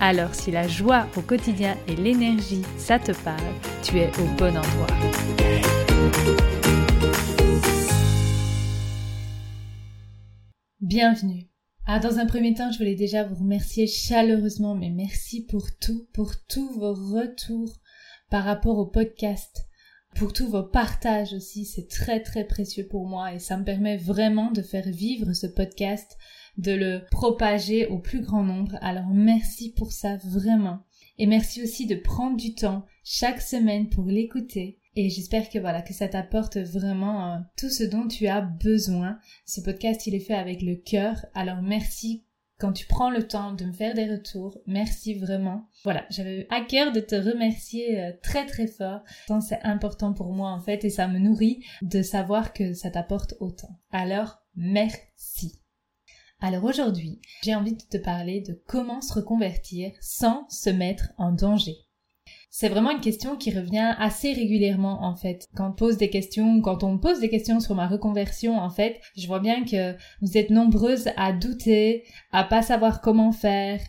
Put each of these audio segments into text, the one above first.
Alors si la joie au quotidien et l'énergie, ça te parle, tu es au bon endroit. Bienvenue. Ah, dans un premier temps, je voulais déjà vous remercier chaleureusement, mais merci pour tout, pour tous vos retours par rapport au podcast, pour tous vos partages aussi, c'est très très précieux pour moi et ça me permet vraiment de faire vivre ce podcast, de le propager au plus grand nombre. Alors merci pour ça vraiment. Et merci aussi de prendre du temps chaque semaine pour l'écouter. Et j'espère que voilà, que ça t'apporte vraiment euh, tout ce dont tu as besoin. Ce podcast, il est fait avec le cœur. Alors merci quand tu prends le temps de me faire des retours. Merci vraiment. Voilà, j'avais à cœur de te remercier euh, très très fort. C'est important pour moi en fait et ça me nourrit de savoir que ça t'apporte autant. Alors, merci. Alors aujourd'hui, j'ai envie de te parler de comment se reconvertir sans se mettre en danger. C'est vraiment une question qui revient assez régulièrement en fait. Quand on pose des questions, quand on pose des questions sur ma reconversion, en fait, je vois bien que vous êtes nombreuses à douter, à pas savoir comment faire,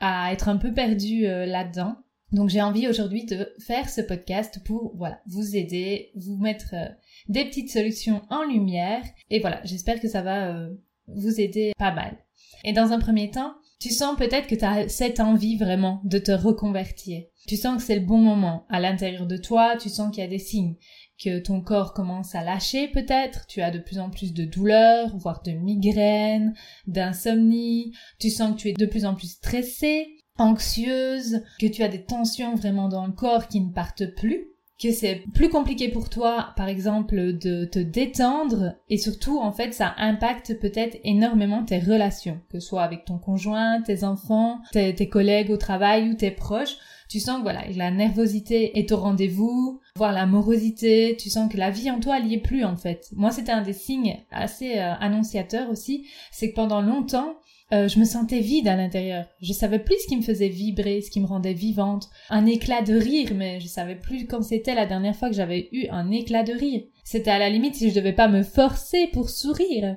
à être un peu perdues euh, là-dedans. Donc j'ai envie aujourd'hui de faire ce podcast pour voilà, vous aider, vous mettre euh, des petites solutions en lumière et voilà, j'espère que ça va euh, vous aider pas mal. Et dans un premier temps, tu sens peut-être que tu as cette envie vraiment de te reconvertir. Tu sens que c'est le bon moment. À l'intérieur de toi, tu sens qu'il y a des signes. Que ton corps commence à lâcher peut-être. Tu as de plus en plus de douleurs, voire de migraines, d'insomnie. Tu sens que tu es de plus en plus stressée, anxieuse, que tu as des tensions vraiment dans le corps qui ne partent plus que c'est plus compliqué pour toi, par exemple, de te détendre et surtout, en fait, ça impacte peut-être énormément tes relations, que ce soit avec ton conjoint, tes enfants, tes, collègues au travail ou tes proches. Tu sens que voilà, la nervosité est au rendez-vous, voire la morosité, tu sens que la vie en toi n'y est plus en fait. Moi, c'était un des signes assez euh, annonciateurs aussi, c'est que pendant longtemps, euh, je me sentais vide à l'intérieur. Je savais plus ce qui me faisait vibrer, ce qui me rendait vivante. Un éclat de rire, mais je savais plus quand c'était la dernière fois que j'avais eu un éclat de rire. C'était à la limite si je devais pas me forcer pour sourire.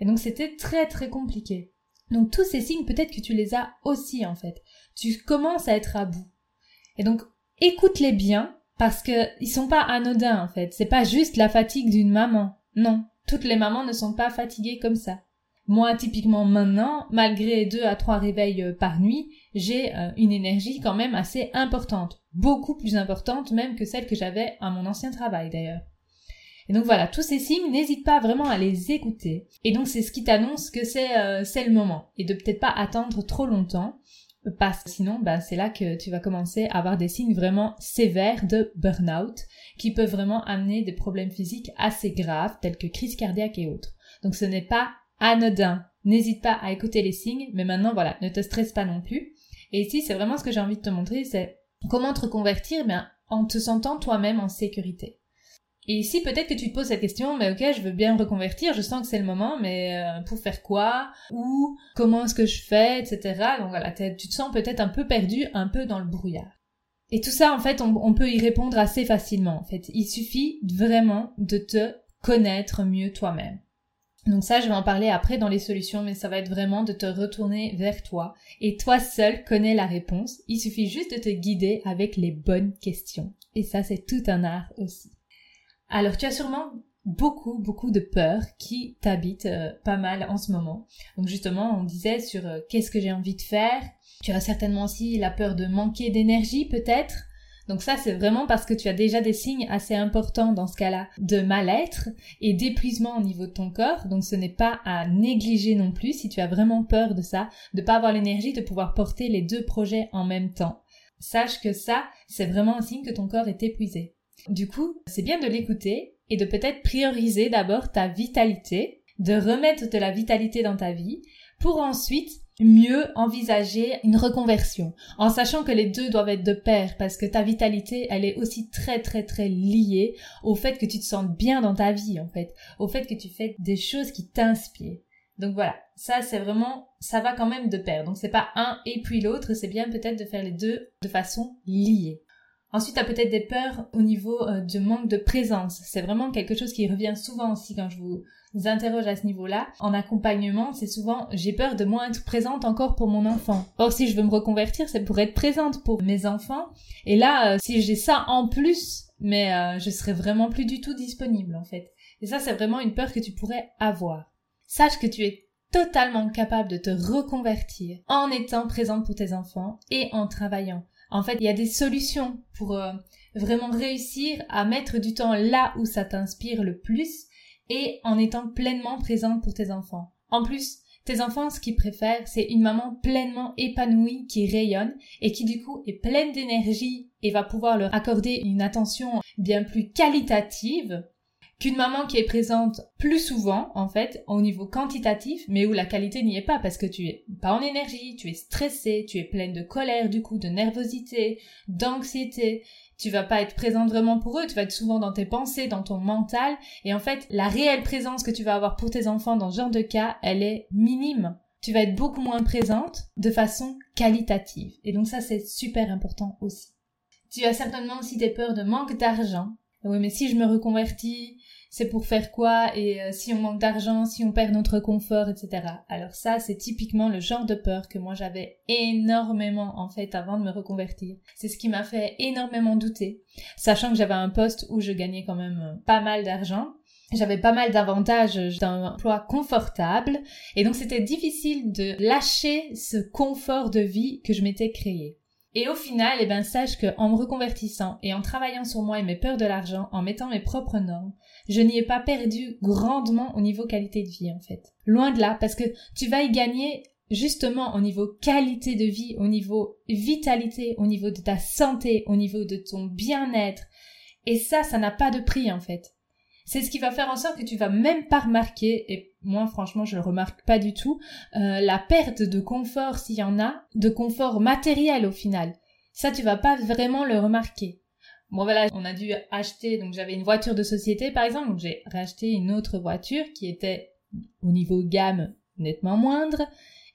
Et donc c'était très très compliqué. Donc tous ces signes, peut-être que tu les as aussi en fait. Tu commences à être à bout. Et donc écoute-les bien parce que ils sont pas anodins en fait. C'est pas juste la fatigue d'une maman. Non, toutes les mamans ne sont pas fatiguées comme ça. Moi, typiquement maintenant, malgré deux à trois réveils euh, par nuit, j'ai euh, une énergie quand même assez importante, beaucoup plus importante même que celle que j'avais à mon ancien travail d'ailleurs. Et donc voilà, tous ces signes, n'hésite pas vraiment à les écouter. Et donc c'est ce qui t'annonce que c'est euh, c'est le moment et de peut-être pas attendre trop longtemps parce que sinon bah, c'est là que tu vas commencer à avoir des signes vraiment sévères de burn-out qui peuvent vraiment amener des problèmes physiques assez graves tels que crise cardiaque et autres. Donc ce n'est pas anodin. N'hésite pas à écouter les signes, mais maintenant voilà, ne te stresse pas non plus. Et ici, c'est vraiment ce que j'ai envie de te montrer, c'est comment te reconvertir, mais en te sentant toi-même en sécurité. Et ici, peut-être que tu te poses cette question, mais ok, je veux bien me reconvertir, je sens que c'est le moment, mais euh, pour faire quoi? Ou comment est-ce que je fais, etc. Donc voilà, tu te sens peut-être un peu perdu, un peu dans le brouillard. Et tout ça, en fait, on, on peut y répondre assez facilement. En fait, il suffit vraiment de te connaître mieux toi-même. Donc ça, je vais en parler après dans les solutions, mais ça va être vraiment de te retourner vers toi. Et toi seul connais la réponse. Il suffit juste de te guider avec les bonnes questions. Et ça, c'est tout un art aussi. Alors, tu as sûrement beaucoup, beaucoup de peurs qui t'habitent euh, pas mal en ce moment. Donc justement, on disait sur euh, qu'est-ce que j'ai envie de faire. Tu as certainement aussi la peur de manquer d'énergie peut-être. Donc ça, c'est vraiment parce que tu as déjà des signes assez importants dans ce cas-là de mal-être et d'épuisement au niveau de ton corps. Donc ce n'est pas à négliger non plus si tu as vraiment peur de ça, de pas avoir l'énergie de pouvoir porter les deux projets en même temps. Sache que ça, c'est vraiment un signe que ton corps est épuisé. Du coup, c'est bien de l'écouter et de peut-être prioriser d'abord ta vitalité, de remettre de la vitalité dans ta vie pour ensuite mieux envisager une reconversion. En sachant que les deux doivent être de pair parce que ta vitalité elle est aussi très très très liée au fait que tu te sentes bien dans ta vie en fait. Au fait que tu fais des choses qui t'inspirent. Donc voilà ça c'est vraiment ça va quand même de pair. Donc c'est pas un et puis l'autre c'est bien peut-être de faire les deux de façon liée Ensuite, tu as peut-être des peurs au niveau euh, du manque de présence. C'est vraiment quelque chose qui revient souvent aussi quand je vous interroge à ce niveau-là. En accompagnement, c'est souvent j'ai peur de moins être présente encore pour mon enfant. Or, si je veux me reconvertir, c'est pour être présente pour mes enfants. Et là, euh, si j'ai ça en plus, mais euh, je serai vraiment plus du tout disponible en fait. Et ça, c'est vraiment une peur que tu pourrais avoir. Sache que tu es totalement capable de te reconvertir en étant présente pour tes enfants et en travaillant. En fait, il y a des solutions pour euh, vraiment réussir à mettre du temps là où ça t'inspire le plus et en étant pleinement présente pour tes enfants. En plus, tes enfants, ce qu'ils préfèrent, c'est une maman pleinement épanouie qui rayonne et qui du coup est pleine d'énergie et va pouvoir leur accorder une attention bien plus qualitative qu'une maman qui est présente plus souvent, en fait, au niveau quantitatif, mais où la qualité n'y est pas parce que tu es pas en énergie, tu es stressée, tu es pleine de colère, du coup, de nervosité, d'anxiété. Tu vas pas être présente vraiment pour eux, tu vas être souvent dans tes pensées, dans ton mental, et en fait, la réelle présence que tu vas avoir pour tes enfants dans ce genre de cas, elle est minime. Tu vas être beaucoup moins présente de façon qualitative. Et donc ça, c'est super important aussi. Tu as certainement aussi des peurs de manque d'argent. Oui, mais si je me reconvertis, c'est pour faire quoi? Et euh, si on manque d'argent, si on perd notre confort, etc. Alors ça, c'est typiquement le genre de peur que moi j'avais énormément en fait avant de me reconvertir. C'est ce qui m'a fait énormément douter, sachant que j'avais un poste où je gagnais quand même euh, pas mal d'argent. J'avais pas mal d'avantages d'un emploi confortable et donc c'était difficile de lâcher ce confort de vie que je m'étais créé. Et au final, eh ben, sache que en me reconvertissant et en travaillant sur moi et mes peurs de l'argent, en mettant mes propres normes, je n'y ai pas perdu grandement au niveau qualité de vie, en fait. Loin de là, parce que tu vas y gagner justement au niveau qualité de vie, au niveau vitalité, au niveau de ta santé, au niveau de ton bien-être. Et ça, ça n'a pas de prix, en fait. C'est ce qui va faire en sorte que tu vas même pas remarquer, et moi franchement je le remarque pas du tout, euh, la perte de confort s'il y en a, de confort matériel au final. Ça tu vas pas vraiment le remarquer. Bon voilà, on a dû acheter, donc j'avais une voiture de société par exemple, donc j'ai racheté une autre voiture qui était au niveau gamme nettement moindre.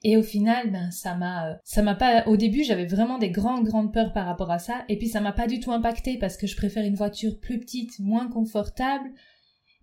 Et au final, ben ça m'a, euh, ça m'a pas. Au début, j'avais vraiment des grandes grandes peurs par rapport à ça, et puis ça m'a pas du tout impacté parce que je préfère une voiture plus petite, moins confortable,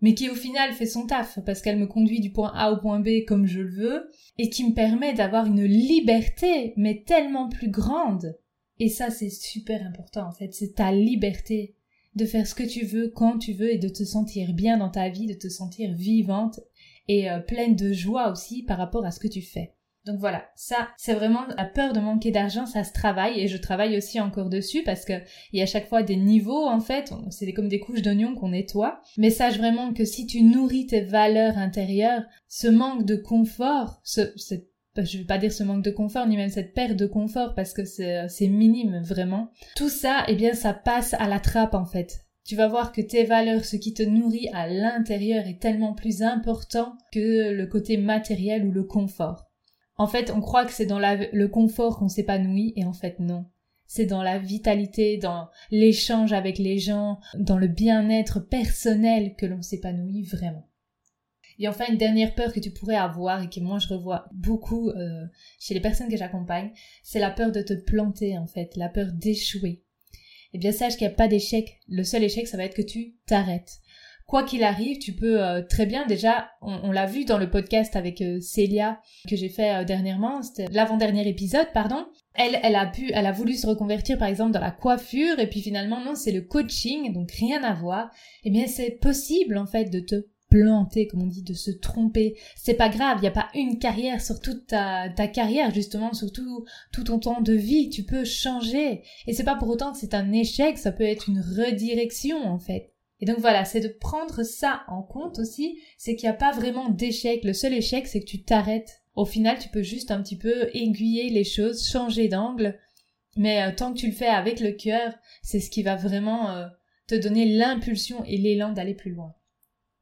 mais qui au final fait son taf parce qu'elle me conduit du point A au point B comme je le veux et qui me permet d'avoir une liberté mais tellement plus grande. Et ça c'est super important en fait, c'est ta liberté de faire ce que tu veux quand tu veux et de te sentir bien dans ta vie, de te sentir vivante et euh, pleine de joie aussi par rapport à ce que tu fais. Donc voilà, ça, c'est vraiment la peur de manquer d'argent, ça se travaille et je travaille aussi encore dessus parce que il y a à chaque fois des niveaux en fait, c'est comme des couches d'oignons qu'on nettoie. Mais sache vraiment que si tu nourris tes valeurs intérieures, ce manque de confort, ce, je vais pas dire ce manque de confort ni même cette perte de confort parce que c'est minime vraiment. Tout ça, eh bien, ça passe à la trappe en fait. Tu vas voir que tes valeurs, ce qui te nourrit à l'intérieur est tellement plus important que le côté matériel ou le confort. En fait, on croit que c'est dans le confort qu'on s'épanouit, et en fait non. C'est dans la vitalité, dans l'échange avec les gens, dans le bien-être personnel que l'on s'épanouit vraiment. Et enfin, une dernière peur que tu pourrais avoir et que moi je revois beaucoup euh, chez les personnes que j'accompagne, c'est la peur de te planter en fait, la peur d'échouer. Eh bien, sache qu'il n'y a pas d'échec. Le seul échec, ça va être que tu t'arrêtes quoi qu'il arrive, tu peux euh, très bien déjà, on, l'a vu dans le podcast avec euh, Célia que j'ai fait euh, dernièrement, c'était l'avant-dernier épisode, pardon. Elle, elle a pu, elle a voulu se reconvertir par exemple dans la coiffure et puis finalement non, c'est le coaching, donc rien à voir. Eh bien, c'est possible en fait de te planter, comme on dit, de se tromper. C'est pas grave, il n'y a pas une carrière sur toute ta, ta carrière, justement, sur tout, tout ton temps de vie. Tu peux changer. Et c'est pas pour autant que c'est un échec, ça peut être une redirection, en fait. Et donc voilà, c'est de prendre ça en compte aussi, c'est qu'il n'y a pas vraiment d'échec. Le seul échec, c'est que tu t'arrêtes. Au final, tu peux juste un petit peu aiguiller les choses, changer d'angle. Mais euh, tant que tu le fais avec le cœur, c'est ce qui va vraiment euh, te donner l'impulsion et l'élan d'aller plus loin.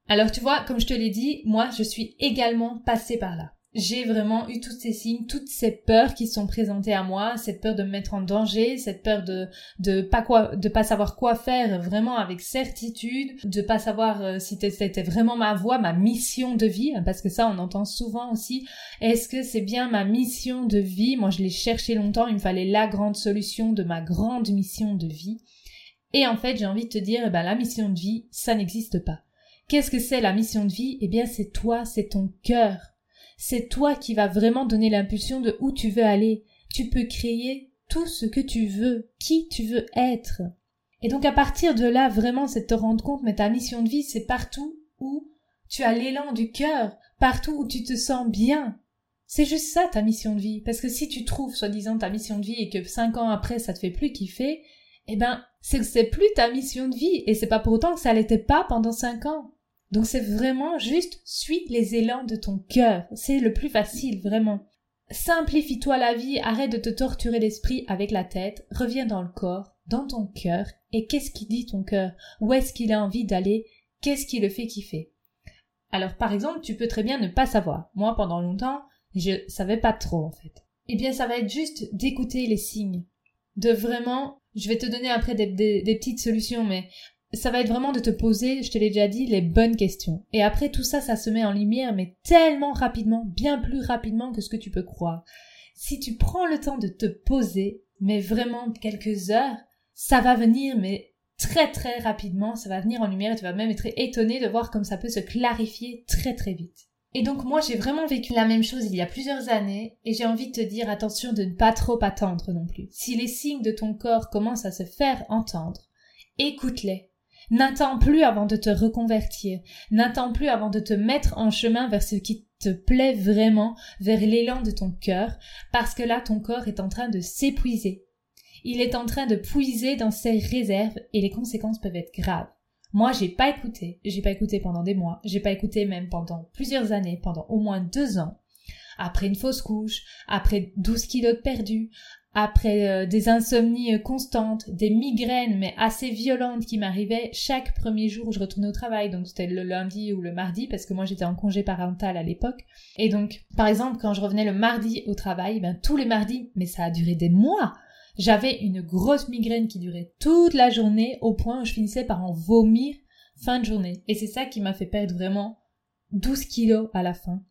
Alors tu vois, comme je te l'ai dit, moi je suis également passée par là. J'ai vraiment eu tous ces signes, toutes ces peurs qui sont présentées à moi, cette peur de me mettre en danger, cette peur de de pas quoi de pas savoir quoi faire vraiment avec certitude, de pas savoir euh, si c'était vraiment ma voie, ma mission de vie parce que ça on entend souvent aussi est-ce que c'est bien ma mission de vie? Moi je l'ai cherché longtemps, il me fallait la grande solution de ma grande mission de vie. Et en fait, j'ai envie de te dire eh ben la mission de vie, ça n'existe pas. Qu'est-ce que c'est la mission de vie? Eh bien, c'est toi, c'est ton cœur c'est toi qui vas vraiment donner l'impulsion de où tu veux aller. Tu peux créer tout ce que tu veux, qui tu veux être. Et donc à partir de là, vraiment, c'est de te rendre compte, mais ta mission de vie, c'est partout où tu as l'élan du cœur, partout où tu te sens bien. C'est juste ça ta mission de vie. Parce que si tu trouves, soi-disant, ta mission de vie et que cinq ans après ça te fait plus kiffer, eh ben, c'est que c'est plus ta mission de vie. Et c'est pas pour autant que ça l'était pas pendant cinq ans. Donc c'est vraiment juste suis les élans de ton cœur. C'est le plus facile, vraiment. Simplifie-toi la vie, arrête de te torturer l'esprit avec la tête, reviens dans le corps, dans ton cœur, et qu'est-ce qui dit ton cœur? Où est-ce qu'il a envie d'aller? Qu'est-ce qui le fait kiffer? Alors par exemple, tu peux très bien ne pas savoir. Moi, pendant longtemps, je savais pas trop en fait. Eh bien, ça va être juste d'écouter les signes. De vraiment, je vais te donner après des petites solutions, mais ça va être vraiment de te poser, je te l'ai déjà dit, les bonnes questions. Et après tout ça, ça se met en lumière, mais tellement rapidement, bien plus rapidement que ce que tu peux croire. Si tu prends le temps de te poser, mais vraiment quelques heures, ça va venir, mais très très rapidement, ça va venir en lumière et tu vas même être étonné de voir comme ça peut se clarifier très très vite. Et donc moi j'ai vraiment vécu la même chose il y a plusieurs années et j'ai envie de te dire attention de ne pas trop attendre non plus. Si les signes de ton corps commencent à se faire entendre, écoute-les, N'attends plus avant de te reconvertir. N'attends plus avant de te mettre en chemin vers ce qui te plaît vraiment, vers l'élan de ton cœur, parce que là ton corps est en train de s'épuiser. Il est en train de puiser dans ses réserves et les conséquences peuvent être graves. Moi, j'ai pas écouté. J'ai pas écouté pendant des mois. J'ai pas écouté même pendant plusieurs années, pendant au moins deux ans. Après une fausse couche, après 12 kilos de perdus, après euh, des insomnies euh, constantes, des migraines mais assez violentes qui m'arrivaient chaque premier jour où je retournais au travail, donc c'était le lundi ou le mardi parce que moi j'étais en congé parental à l'époque. Et donc, par exemple, quand je revenais le mardi au travail, ben tous les mardis, mais ça a duré des mois, j'avais une grosse migraine qui durait toute la journée au point où je finissais par en vomir fin de journée. Et c'est ça qui m'a fait perdre vraiment 12 kilos à la fin.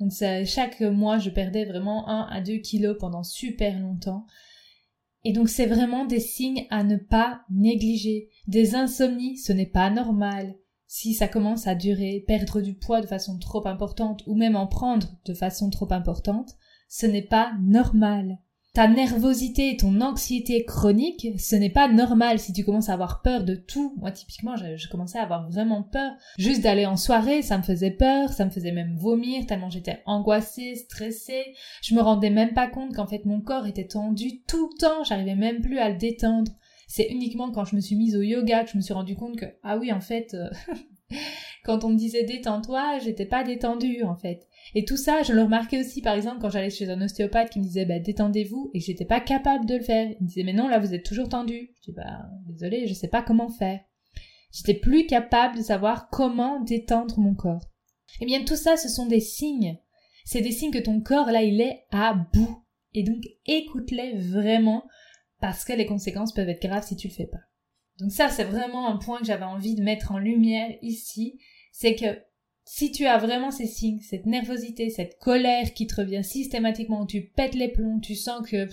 Donc chaque mois, je perdais vraiment 1 à 2 kilos pendant super longtemps. Et donc c'est vraiment des signes à ne pas négliger. Des insomnies, ce n'est pas normal. Si ça commence à durer, perdre du poids de façon trop importante ou même en prendre de façon trop importante, ce n'est pas normal ta nervosité, ton anxiété chronique, ce n'est pas normal si tu commences à avoir peur de tout. Moi, typiquement, je, commençais à avoir vraiment peur. Juste d'aller en soirée, ça me faisait peur, ça me faisait même vomir, tellement j'étais angoissée, stressée. Je me rendais même pas compte qu'en fait mon corps était tendu tout le temps, j'arrivais même plus à le détendre. C'est uniquement quand je me suis mise au yoga que je me suis rendu compte que, ah oui, en fait, euh, quand on me disait détends-toi, j'étais pas détendue, en fait. Et tout ça, je le remarquais aussi, par exemple, quand j'allais chez un ostéopathe qui me disait, bah, détendez-vous, et j'étais pas capable de le faire. Il me disait, mais non, là, vous êtes toujours tendu. Je dis, bah, désolé, je sais pas comment faire. J'étais plus capable de savoir comment détendre mon corps. Eh bien, tout ça, ce sont des signes. C'est des signes que ton corps, là, il est à bout. Et donc, écoute-les vraiment, parce que les conséquences peuvent être graves si tu le fais pas. Donc ça, c'est vraiment un point que j'avais envie de mettre en lumière ici, c'est que si tu as vraiment ces signes, cette nervosité, cette colère qui te revient systématiquement, tu pètes les plombs, tu sens que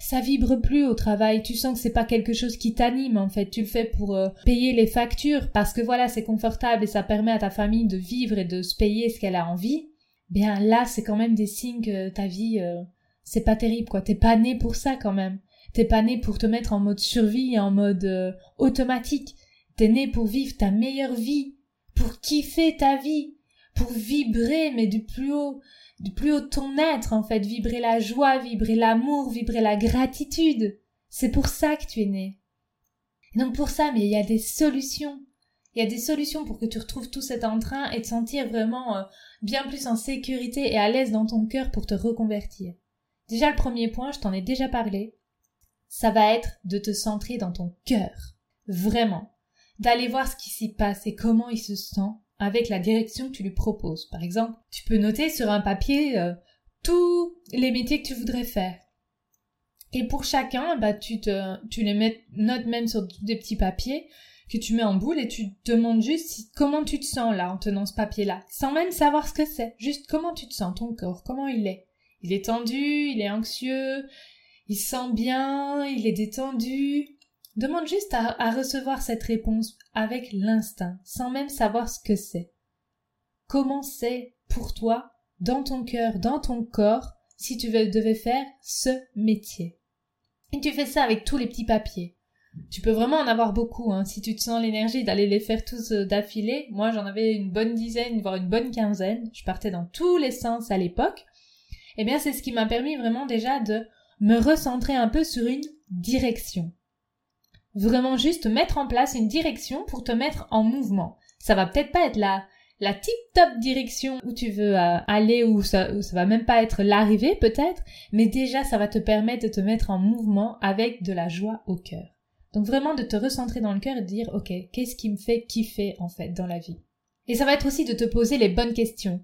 ça vibre plus au travail, tu sens que c'est pas quelque chose qui t'anime en fait, tu le fais pour euh, payer les factures parce que voilà, c'est confortable et ça permet à ta famille de vivre et de se payer ce qu'elle a envie. Bien là, c'est quand même des signes que ta vie euh, c'est pas terrible quoi, t'es pas né pour ça quand même. T'es pas né pour te mettre en mode survie en mode euh, automatique. T'es né pour vivre ta meilleure vie pour kiffer ta vie, pour vibrer, mais du plus haut, du plus haut de ton être, en fait, vibrer la joie, vibrer l'amour, vibrer la gratitude. C'est pour ça que tu es né. donc pour ça, mais il y a des solutions. Il y a des solutions pour que tu retrouves tout cet entrain et te sentir vraiment euh, bien plus en sécurité et à l'aise dans ton cœur pour te reconvertir. Déjà le premier point, je t'en ai déjà parlé, ça va être de te centrer dans ton cœur. Vraiment d'aller voir ce qui s'y passe et comment il se sent avec la direction que tu lui proposes. Par exemple, tu peux noter sur un papier euh, tous les métiers que tu voudrais faire. Et pour chacun, bah, tu te, tu les mets, notes même sur des petits papiers que tu mets en boule et tu te demandes juste comment tu te sens là en tenant ce papier-là, sans même savoir ce que c'est. Juste comment tu te sens, ton corps, comment il est. Il est tendu, il est anxieux, il sent bien, il est détendu. Demande juste à, recevoir cette réponse avec l'instinct, sans même savoir ce que c'est. Comment c'est pour toi, dans ton cœur, dans ton corps, si tu devais faire ce métier? Et tu fais ça avec tous les petits papiers. Tu peux vraiment en avoir beaucoup, hein. si tu te sens l'énergie d'aller les faire tous euh, d'affilée. Moi, j'en avais une bonne dizaine, voire une bonne quinzaine. Je partais dans tous les sens à l'époque. Eh bien, c'est ce qui m'a permis vraiment déjà de me recentrer un peu sur une direction. Vraiment juste mettre en place une direction pour te mettre en mouvement. Ça va peut-être pas être la, la tip top direction où tu veux euh, aller ou ça, ça va même pas être l'arrivée peut-être, mais déjà ça va te permettre de te mettre en mouvement avec de la joie au cœur. Donc vraiment de te recentrer dans le cœur et de dire ok, qu'est-ce qui me fait kiffer en fait dans la vie? Et ça va être aussi de te poser les bonnes questions.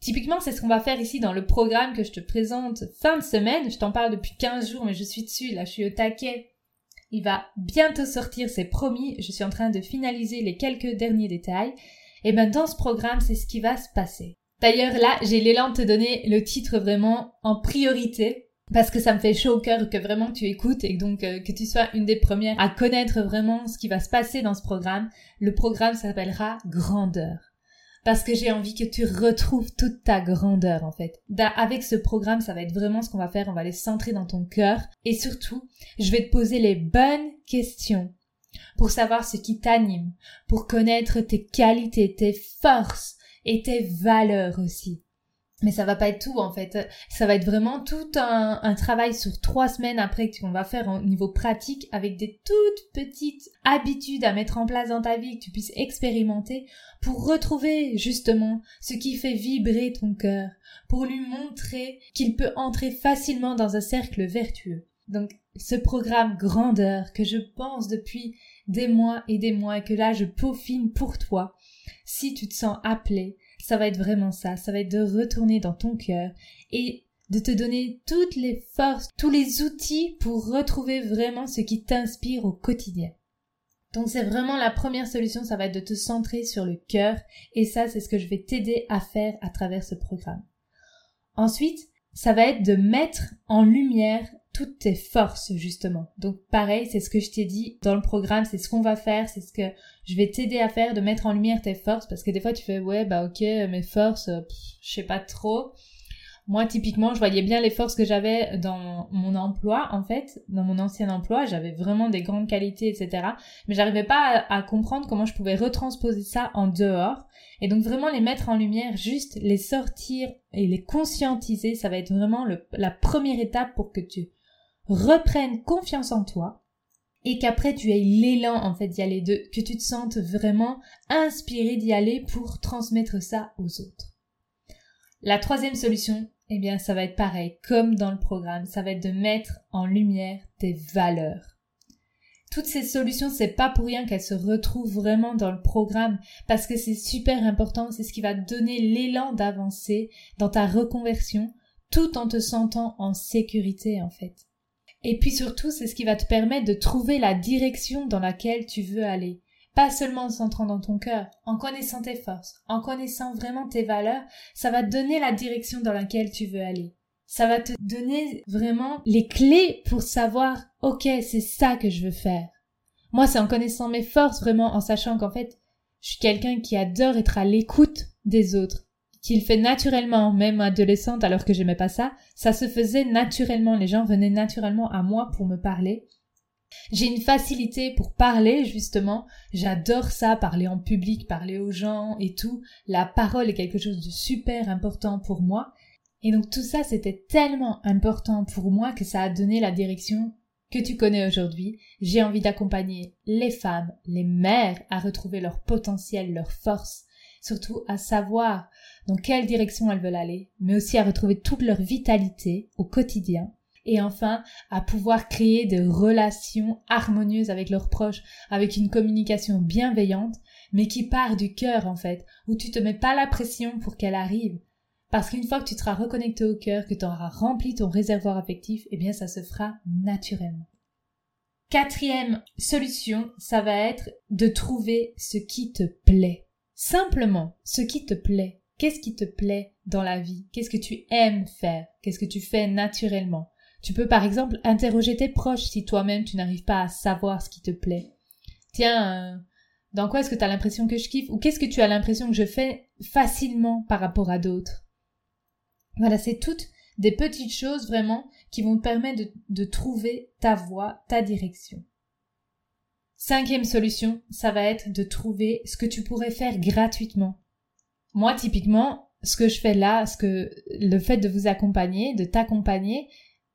Typiquement, c'est ce qu'on va faire ici dans le programme que je te présente fin de semaine. Je t'en parle depuis 15 jours, mais je suis dessus, là, je suis au taquet. Il va bientôt sortir, c'est promis. Je suis en train de finaliser les quelques derniers détails. Et ben, dans ce programme, c'est ce qui va se passer. D'ailleurs, là, j'ai l'élan de te donner le titre vraiment en priorité parce que ça me fait chaud au cœur que vraiment tu écoutes et donc euh, que tu sois une des premières à connaître vraiment ce qui va se passer dans ce programme. Le programme s'appellera Grandeur parce que j'ai envie que tu retrouves toute ta grandeur en fait. avec ce programme, ça va être vraiment ce qu'on va faire, on va les centrer dans ton cœur et surtout, je vais te poser les bonnes questions pour savoir ce qui t'anime, pour connaître tes qualités, tes forces et tes valeurs aussi. Mais ça va pas être tout en fait. Ça va être vraiment tout un, travail sur trois semaines après qu'on va faire au niveau pratique avec des toutes petites habitudes à mettre en place dans ta vie que tu puisses expérimenter pour retrouver justement ce qui fait vibrer ton cœur, pour lui montrer qu'il peut entrer facilement dans un cercle vertueux. Donc ce programme grandeur que je pense depuis des mois et des mois et que là je peaufine pour toi, si tu te sens appelé, ça va être vraiment ça, ça va être de retourner dans ton cœur et de te donner toutes les forces, tous les outils pour retrouver vraiment ce qui t'inspire au quotidien. Donc c'est vraiment la première solution, ça va être de te centrer sur le cœur et ça c'est ce que je vais t'aider à faire à travers ce programme. Ensuite, ça va être de mettre en lumière toutes tes forces justement. Donc pareil, c'est ce que je t'ai dit dans le programme, c'est ce qu'on va faire, c'est ce que je vais t'aider à faire, de mettre en lumière tes forces, parce que des fois tu fais ouais bah ok mes forces, je sais pas trop. Moi typiquement je voyais bien les forces que j'avais dans mon emploi en fait, dans mon ancien emploi, j'avais vraiment des grandes qualités etc. Mais j'arrivais pas à, comprendre comment je pouvais retransposer ça en dehors. Et donc vraiment les mettre en lumière, juste les sortir et les conscientiser, ça va être vraiment la première étape pour que tu reprennes confiance en toi et qu'après tu aies l'élan en fait d'y aller, de, que tu te sentes vraiment inspiré d'y aller pour transmettre ça aux autres. La troisième solution, eh bien ça va être pareil, comme dans le programme, ça va être de mettre en lumière tes valeurs. Toutes ces solutions, c'est pas pour rien qu'elles se retrouvent vraiment dans le programme, parce que c'est super important, c'est ce qui va donner l'élan d'avancer dans ta reconversion, tout en te sentant en sécurité en fait. Et puis surtout, c'est ce qui va te permettre de trouver la direction dans laquelle tu veux aller. Pas seulement en centrant dans ton cœur, en connaissant tes forces, en connaissant vraiment tes valeurs, ça va te donner la direction dans laquelle tu veux aller. Ça va te donner vraiment les clés pour savoir, ok, c'est ça que je veux faire. Moi, c'est en connaissant mes forces, vraiment en sachant qu'en fait, je suis quelqu'un qui adore être à l'écoute des autres, qu'il fait naturellement, même adolescente alors que j'aimais pas ça, ça se faisait naturellement, les gens venaient naturellement à moi pour me parler. J'ai une facilité pour parler, justement. J'adore ça, parler en public, parler aux gens et tout. La parole est quelque chose de super important pour moi. Et donc tout ça, c'était tellement important pour moi que ça a donné la direction que tu connais aujourd'hui. J'ai envie d'accompagner les femmes, les mères à retrouver leur potentiel, leur force, surtout à savoir dans quelle direction elles veulent aller, mais aussi à retrouver toute leur vitalité au quotidien et enfin à pouvoir créer des relations harmonieuses avec leurs proches, avec une communication bienveillante, mais qui part du cœur en fait, où tu te mets pas la pression pour qu'elle arrive. Parce qu'une fois que tu seras reconnecté au cœur, que tu auras rempli ton réservoir affectif, eh bien ça se fera naturellement. Quatrième solution, ça va être de trouver ce qui te plaît. Simplement ce qui te plaît. Qu'est-ce qui te plaît dans la vie? Qu'est-ce que tu aimes faire? Qu'est-ce que tu fais naturellement? Tu peux par exemple interroger tes proches si toi-même tu n'arrives pas à savoir ce qui te plaît. Tiens, euh, dans quoi est-ce que tu as l'impression que je kiffe? Ou qu'est-ce que tu as l'impression que je fais facilement par rapport à d'autres? Voilà, c'est toutes des petites choses vraiment qui vont te permettre de, de trouver ta voie, ta direction. Cinquième solution, ça va être de trouver ce que tu pourrais faire gratuitement. Moi, typiquement, ce que je fais là, ce que le fait de vous accompagner, de t'accompagner,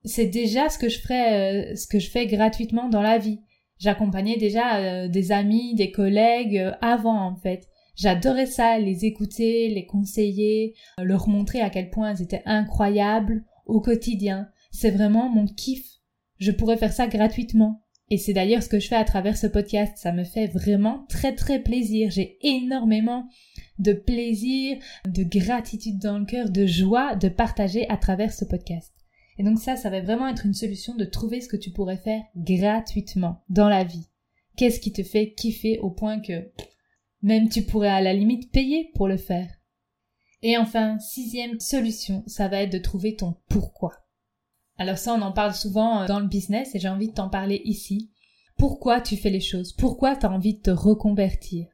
c'est déjà ce que je ferais, euh, ce que je fais gratuitement dans la vie. J'accompagnais déjà euh, des amis, des collègues euh, avant en fait. J'adorais ça, les écouter, les conseiller, leur montrer à quel point elles étaient incroyables au quotidien. C'est vraiment mon kiff. Je pourrais faire ça gratuitement. Et c'est d'ailleurs ce que je fais à travers ce podcast. Ça me fait vraiment très très plaisir. J'ai énormément de plaisir, de gratitude dans le cœur, de joie de partager à travers ce podcast. Et donc ça, ça va vraiment être une solution de trouver ce que tu pourrais faire gratuitement dans la vie. Qu'est-ce qui te fait kiffer au point que même tu pourrais à la limite payer pour le faire? Et enfin, sixième solution, ça va être de trouver ton pourquoi. Alors ça, on en parle souvent euh, dans le business et j'ai envie de t'en parler ici. Pourquoi tu fais les choses? Pourquoi tu as envie de te reconvertir?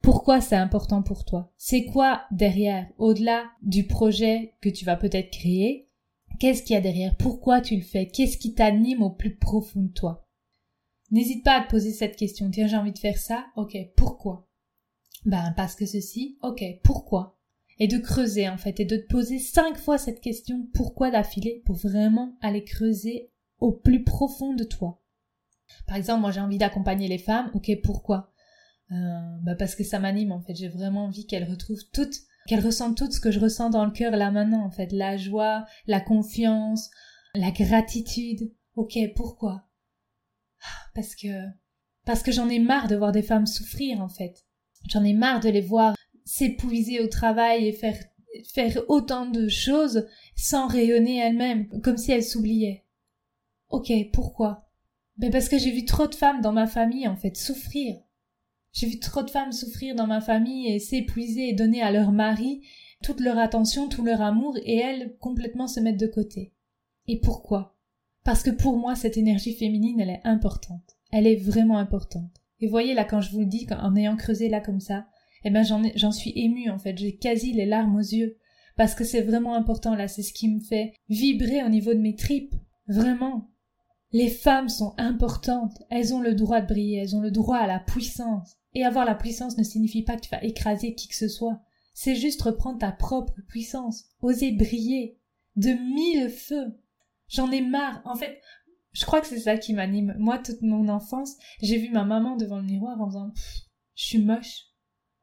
Pourquoi c'est important pour toi? C'est quoi derrière, au-delà du projet que tu vas peut-être créer Qu'est-ce qu'il y a derrière? Pourquoi tu le fais? Qu'est-ce qui t'anime au plus profond de toi? N'hésite pas à te poser cette question. Tiens, j'ai envie de faire ça. Ok, pourquoi? Ben parce que ceci. Ok, pourquoi? Et de creuser en fait et de te poser cinq fois cette question pourquoi d'affilée pour vraiment aller creuser au plus profond de toi. Par exemple, moi j'ai envie d'accompagner les femmes, ok pourquoi? Euh, bah parce que ça m'anime en fait, j'ai vraiment envie qu'elles retrouvent toutes, qu'elles ressentent tout ce que je ressens dans le cœur là maintenant en fait, la joie, la confiance, la gratitude. Ok pourquoi? Parce que parce que j'en ai marre de voir des femmes souffrir en fait. J'en ai marre de les voir s'épuiser au travail et faire faire autant de choses sans rayonner elle-même, comme si elle s'oubliait. Ok, pourquoi? Ben parce que j'ai vu trop de femmes dans ma famille en fait souffrir. J'ai vu trop de femmes souffrir dans ma famille et s'épuiser et donner à leur mari toute leur attention, tout leur amour et elles complètement se mettre de côté. Et pourquoi? Parce que pour moi cette énergie féminine elle est importante. Elle est vraiment importante. Et voyez là quand je vous le dis, en ayant creusé là comme ça, eh ben j'en j'en suis émue en fait, j'ai quasi les larmes aux yeux parce que c'est vraiment important là, c'est ce qui me fait vibrer au niveau de mes tripes, vraiment. Les femmes sont importantes, elles ont le droit de briller, elles ont le droit à la puissance. Et avoir la puissance ne signifie pas que tu vas écraser qui que ce soit. C'est juste reprendre ta propre puissance, oser briller de mille feux. J'en ai marre. En fait, je crois que c'est ça qui m'anime. Moi, toute mon enfance, j'ai vu ma maman devant le miroir en disant je suis moche,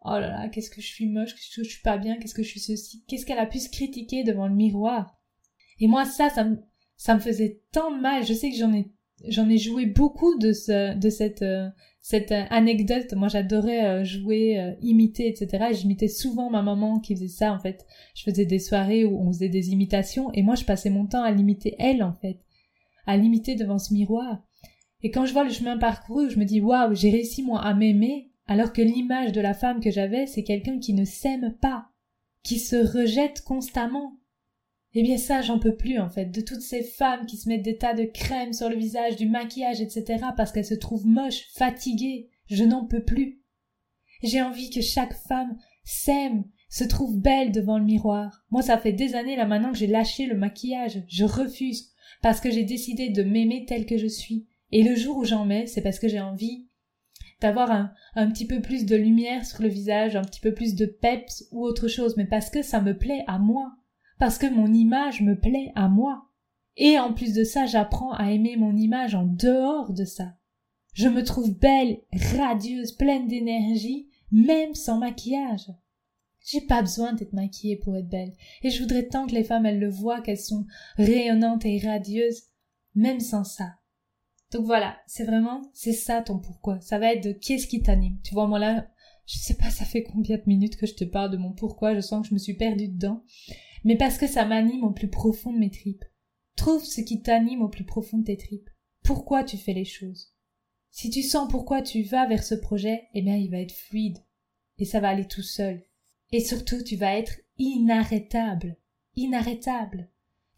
oh là là, qu'est-ce que je suis moche, qu'est-ce que je suis pas bien, qu'est-ce que je suis ceci, qu'est-ce qu'elle a pu se critiquer devant le miroir? Et moi, ça, ça me, ça me faisait tant mal. Je sais que j'en ai, j'en ai joué beaucoup de ce, de cette, euh, cette euh, anecdote. Moi, j'adorais euh, jouer, imiter, etc. Et j'imitais souvent ma maman qui faisait ça, en fait. Je faisais des soirées où on faisait des imitations et moi, je passais mon temps à l'imiter elle, en fait. À l'imiter devant ce miroir. Et quand je vois le chemin parcouru, je me dis, waouh, j'ai réussi, moi, à m'aimer alors que l'image de la femme que j'avais, c'est quelqu'un qui ne s'aime pas, qui se rejette constamment. Eh bien ça, j'en peux plus en fait, de toutes ces femmes qui se mettent des tas de crème sur le visage, du maquillage, etc. parce qu'elles se trouvent moches, fatiguées, je n'en peux plus. J'ai envie que chaque femme s'aime, se trouve belle devant le miroir. Moi, ça fait des années là maintenant que j'ai lâché le maquillage. Je refuse, parce que j'ai décidé de m'aimer telle que je suis. Et le jour où j'en mets, c'est parce que j'ai envie d'avoir un, un petit peu plus de lumière sur le visage, un petit peu plus de peps ou autre chose, mais parce que ça me plaît à moi, parce que mon image me plaît à moi. Et en plus de ça, j'apprends à aimer mon image en dehors de ça. Je me trouve belle, radieuse, pleine d'énergie, même sans maquillage. J'ai pas besoin d'être maquillée pour être belle. Et je voudrais tant que les femmes, elles le voient, qu'elles sont rayonnantes et radieuses. même sans ça. Donc voilà, c'est vraiment, c'est ça ton pourquoi. Ça va être de qu'est-ce qui t'anime. Tu vois, moi là, je sais pas, ça fait combien de minutes que je te parle de mon pourquoi, je sens que je me suis perdue dedans. Mais parce que ça m'anime au plus profond de mes tripes. Trouve ce qui t'anime au plus profond de tes tripes. Pourquoi tu fais les choses? Si tu sens pourquoi tu vas vers ce projet, eh bien, il va être fluide. Et ça va aller tout seul. Et surtout, tu vas être inarrêtable. Inarrêtable.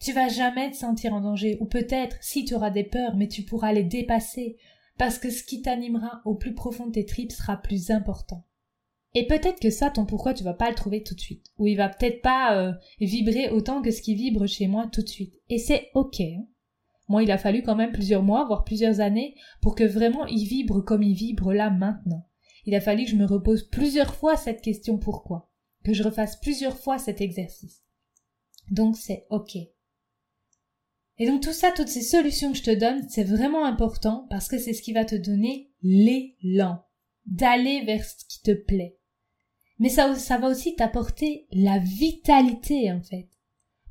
Tu vas jamais te sentir en danger, ou peut-être, si tu auras des peurs, mais tu pourras les dépasser, parce que ce qui t'animera au plus profond de tes tripes sera plus important. Et peut-être que ça, ton pourquoi, tu vas pas le trouver tout de suite. Ou il va peut-être pas euh, vibrer autant que ce qui vibre chez moi tout de suite. Et c'est ok. Hein. Moi, il a fallu quand même plusieurs mois, voire plusieurs années, pour que vraiment il vibre comme il vibre là maintenant. Il a fallu que je me repose plusieurs fois cette question pourquoi. Que je refasse plusieurs fois cet exercice. Donc c'est ok. Et donc tout ça, toutes ces solutions que je te donne, c'est vraiment important parce que c'est ce qui va te donner l'élan d'aller vers ce qui te plaît mais ça, va aussi t'apporter la vitalité en fait.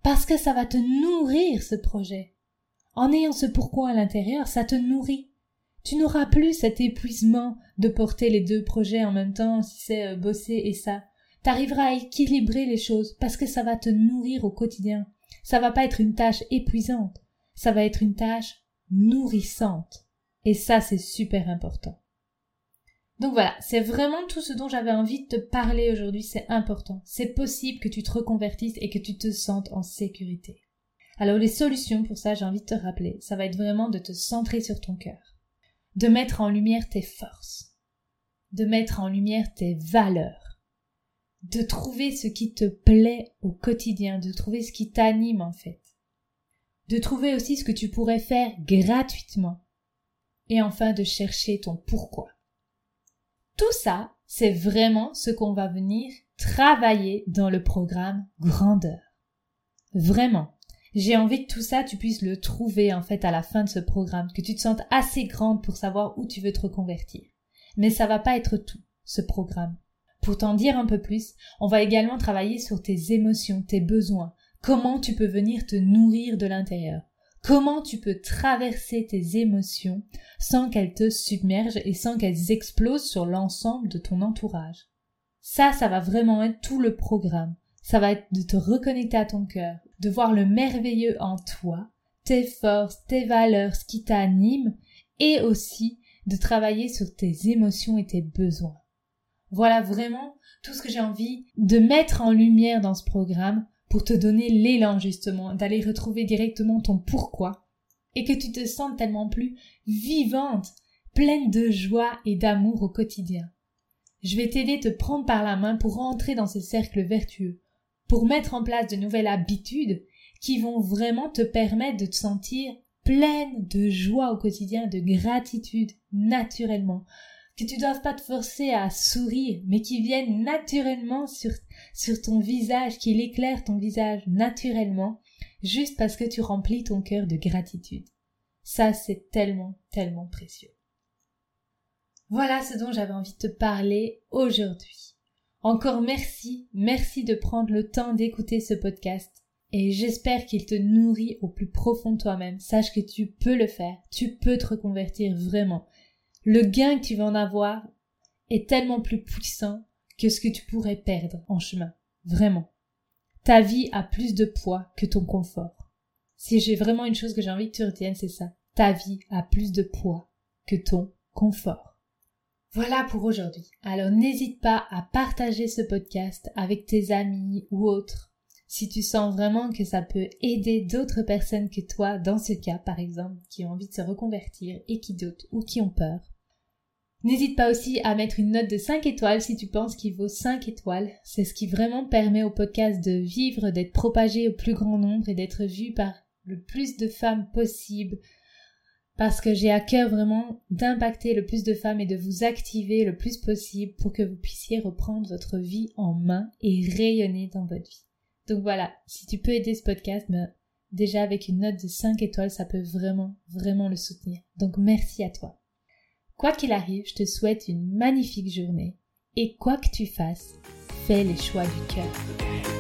Parce que ça va te nourrir ce projet. En ayant ce pourquoi à l'intérieur, ça te nourrit. Tu n'auras plus cet épuisement de porter les deux projets en même temps, si c'est euh, bosser et ça. T'arriveras à équilibrer les choses parce que ça va te nourrir au quotidien. Ça va pas être une tâche épuisante. Ça va être une tâche nourrissante. Et ça, c'est super important. Donc voilà, c'est vraiment tout ce dont j'avais envie de te parler aujourd'hui, c'est important. C'est possible que tu te reconvertisses et que tu te sentes en sécurité. Alors les solutions pour ça, j'ai envie de te rappeler, ça va être vraiment de te centrer sur ton cœur, de mettre en lumière tes forces, de mettre en lumière tes valeurs, de trouver ce qui te plaît au quotidien, de trouver ce qui t'anime en fait, de trouver aussi ce que tu pourrais faire gratuitement, et enfin de chercher ton pourquoi. Tout ça, c'est vraiment ce qu'on va venir travailler dans le programme Grandeur. Vraiment. J'ai envie que tout ça, tu puisses le trouver en fait à la fin de ce programme, que tu te sentes assez grande pour savoir où tu veux te reconvertir. Mais ça va pas être tout, ce programme. Pour t'en dire un peu plus, on va également travailler sur tes émotions, tes besoins, comment tu peux venir te nourrir de l'intérieur. Comment tu peux traverser tes émotions sans qu'elles te submergent et sans qu'elles explosent sur l'ensemble de ton entourage. Ça, ça va vraiment être tout le programme. Ça va être de te reconnecter à ton cœur, de voir le merveilleux en toi, tes forces, tes valeurs, ce qui t'anime, et aussi de travailler sur tes émotions et tes besoins. Voilà vraiment tout ce que j'ai envie de mettre en lumière dans ce programme pour te donner l'élan justement d'aller retrouver directement ton pourquoi et que tu te sentes tellement plus vivante, pleine de joie et d'amour au quotidien. Je vais t'aider à te prendre par la main pour rentrer dans ce cercle vertueux, pour mettre en place de nouvelles habitudes qui vont vraiment te permettre de te sentir pleine de joie au quotidien, de gratitude naturellement, que tu doives pas te forcer à sourire, mais qui viennent naturellement sur, sur ton visage, qu'il éclaire ton visage naturellement, juste parce que tu remplis ton cœur de gratitude. Ça, c'est tellement, tellement précieux. Voilà ce dont j'avais envie de te parler aujourd'hui. Encore merci, merci de prendre le temps d'écouter ce podcast et j'espère qu'il te nourrit au plus profond de toi-même. Sache que tu peux le faire, tu peux te reconvertir vraiment le gain que tu vas en avoir est tellement plus puissant que ce que tu pourrais perdre en chemin. Vraiment. Ta vie a plus de poids que ton confort. Si j'ai vraiment une chose que j'ai envie que tu retiennes, c'est ça. Ta vie a plus de poids que ton confort. Voilà pour aujourd'hui. Alors n'hésite pas à partager ce podcast avec tes amis ou autres si tu sens vraiment que ça peut aider d'autres personnes que toi dans ce cas par exemple qui ont envie de se reconvertir et qui doutent ou qui ont peur. N'hésite pas aussi à mettre une note de 5 étoiles si tu penses qu'il vaut 5 étoiles. C'est ce qui vraiment permet au podcast de vivre, d'être propagé au plus grand nombre et d'être vu par le plus de femmes possible. Parce que j'ai à cœur vraiment d'impacter le plus de femmes et de vous activer le plus possible pour que vous puissiez reprendre votre vie en main et rayonner dans votre vie. Donc voilà, si tu peux aider ce podcast, ben, déjà avec une note de 5 étoiles, ça peut vraiment, vraiment le soutenir. Donc merci à toi. Quoi qu'il arrive, je te souhaite une magnifique journée et quoi que tu fasses, fais les choix du cœur.